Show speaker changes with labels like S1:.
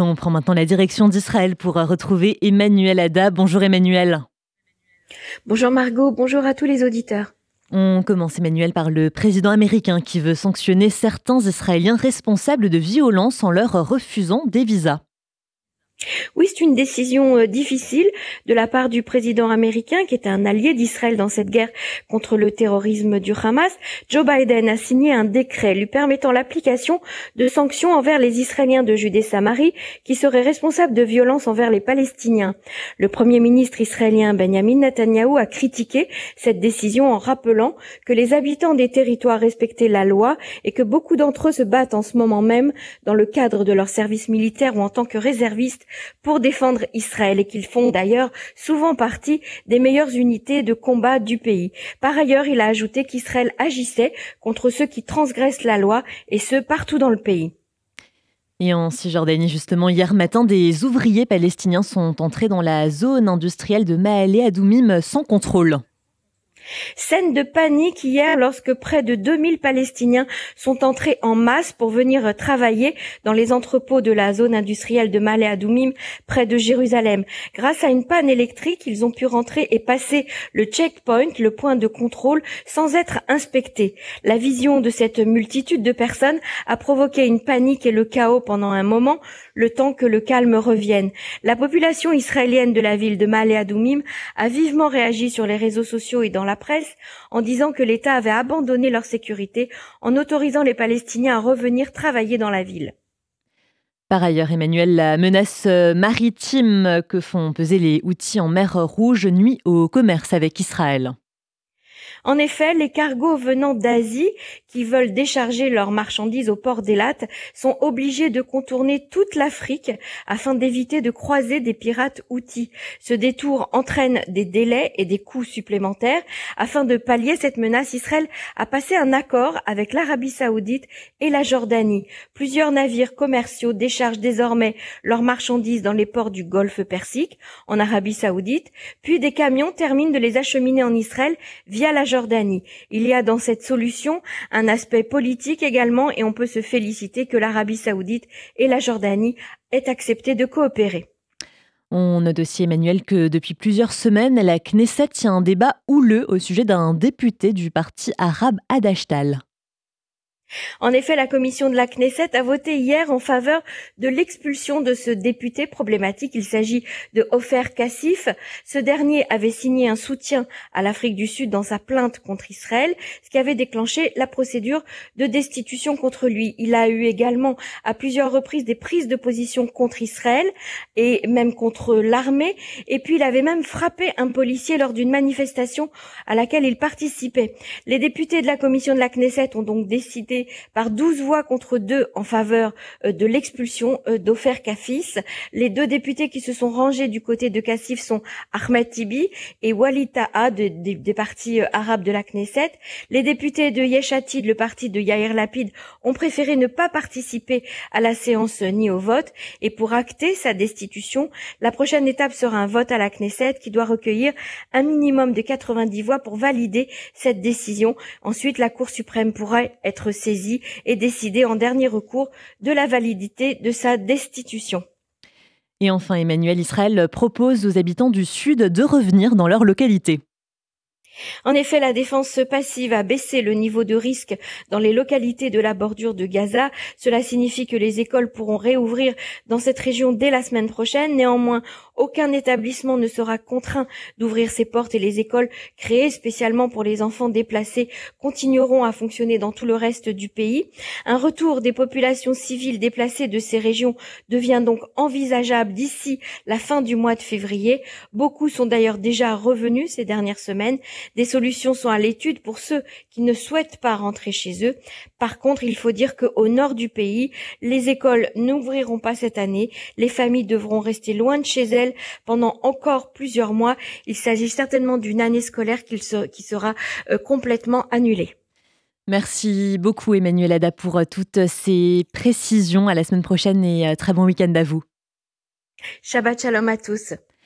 S1: On prend maintenant la direction d'Israël pour retrouver Emmanuel Ada. Bonjour Emmanuel.
S2: Bonjour Margot, bonjour à tous les auditeurs.
S1: On commence Emmanuel par le président américain qui veut sanctionner certains Israéliens responsables de violences en leur refusant des visas.
S2: Oui, c'est une décision euh, difficile de la part du président américain qui est un allié d'Israël dans cette guerre contre le terrorisme du Hamas. Joe Biden a signé un décret lui permettant l'application de sanctions envers les Israéliens de Judée-Samarie qui seraient responsables de violences envers les Palestiniens. Le premier ministre israélien Benjamin Netanyahu a critiqué cette décision en rappelant que les habitants des territoires respectaient la loi et que beaucoup d'entre eux se battent en ce moment même dans le cadre de leur service militaire ou en tant que réservistes pour défendre Israël et qu'ils font d'ailleurs souvent partie des meilleures unités de combat du pays. Par ailleurs, il a ajouté qu'Israël agissait contre ceux qui transgressent la loi et ce partout dans le pays.
S1: Et en Cisjordanie, justement, hier matin, des ouvriers palestiniens sont entrés dans la zone industrielle de Mahalé Adoumim sans contrôle.
S2: Scène de panique hier lorsque près de 2000 Palestiniens sont entrés en masse pour venir travailler dans les entrepôts de la zone industrielle de Malé Adoumim près de Jérusalem. Grâce à une panne électrique, ils ont pu rentrer et passer le checkpoint, le point de contrôle, sans être inspectés. La vision de cette multitude de personnes a provoqué une panique et le chaos pendant un moment, le temps que le calme revienne. La population israélienne de la ville de Malé Adoumim a vivement réagi sur les réseaux sociaux et dans la presse en disant que l'État avait abandonné leur sécurité en autorisant les Palestiniens à revenir travailler dans la ville.
S1: Par ailleurs, Emmanuel, la menace maritime que font peser les outils en mer Rouge nuit au commerce avec Israël.
S2: En effet, les cargos venant d'Asie qui veulent décharger leurs marchandises au port d'Elat sont obligés de contourner toute l'Afrique afin d'éviter de croiser des pirates outils. Ce détour entraîne des délais et des coûts supplémentaires. Afin de pallier cette menace, Israël a passé un accord avec l'Arabie saoudite et la Jordanie. Plusieurs navires commerciaux déchargent désormais leurs marchandises dans les ports du Golfe Persique, en Arabie saoudite, puis des camions terminent de les acheminer en Israël via la Jordanie. Il y a dans cette solution un aspect politique également et on peut se féliciter que l'Arabie saoudite et la Jordanie aient accepté de coopérer.
S1: On note aussi, Emmanuel, que depuis plusieurs semaines, la Knesset tient un débat houleux au sujet d'un député du parti arabe Adashtal.
S2: En effet, la commission de la Knesset a voté hier en faveur de l'expulsion de ce député problématique. Il s'agit de Ofer Kassif. Ce dernier avait signé un soutien à l'Afrique du Sud dans sa plainte contre Israël, ce qui avait déclenché la procédure de destitution contre lui. Il a eu également à plusieurs reprises des prises de position contre Israël et même contre l'armée. Et puis il avait même frappé un policier lors d'une manifestation à laquelle il participait. Les députés de la commission de la Knesset ont donc décidé par 12 voix contre 2 en faveur euh, de l'expulsion euh, d'Ofer Kafis. Les deux députés qui se sont rangés du côté de Kassif sont Ahmed Tibi et Walid Taha des partis euh, arabes de la Knesset. Les députés de Yeshatid, le parti de Yair Lapid, ont préféré ne pas participer à la séance ni au vote. Et pour acter sa destitution, la prochaine étape sera un vote à la Knesset qui doit recueillir un minimum de 90 voix pour valider cette décision. Ensuite, la Cour suprême pourrait être et décider en dernier recours de la validité de sa destitution.
S1: Et enfin, Emmanuel Israël propose aux habitants du Sud de revenir dans leur localité.
S2: En effet, la défense passive a baissé le niveau de risque dans les localités de la bordure de Gaza. Cela signifie que les écoles pourront réouvrir dans cette région dès la semaine prochaine. Néanmoins, aucun établissement ne sera contraint d'ouvrir ses portes et les écoles créées spécialement pour les enfants déplacés continueront à fonctionner dans tout le reste du pays. Un retour des populations civiles déplacées de ces régions devient donc envisageable d'ici la fin du mois de février. Beaucoup sont d'ailleurs déjà revenus ces dernières semaines. Des solutions sont à l'étude pour ceux qui ne souhaitent pas rentrer chez eux. Par contre, il faut dire qu'au nord du pays, les écoles n'ouvriront pas cette année. Les familles devront rester loin de chez elles pendant encore plusieurs mois. Il s'agit certainement d'une année scolaire qui sera euh, complètement annulée.
S1: Merci beaucoup Emmanuel Ada pour euh, toutes ces précisions. À la semaine prochaine et euh, très bon week-end à vous.
S2: Shabbat shalom à tous.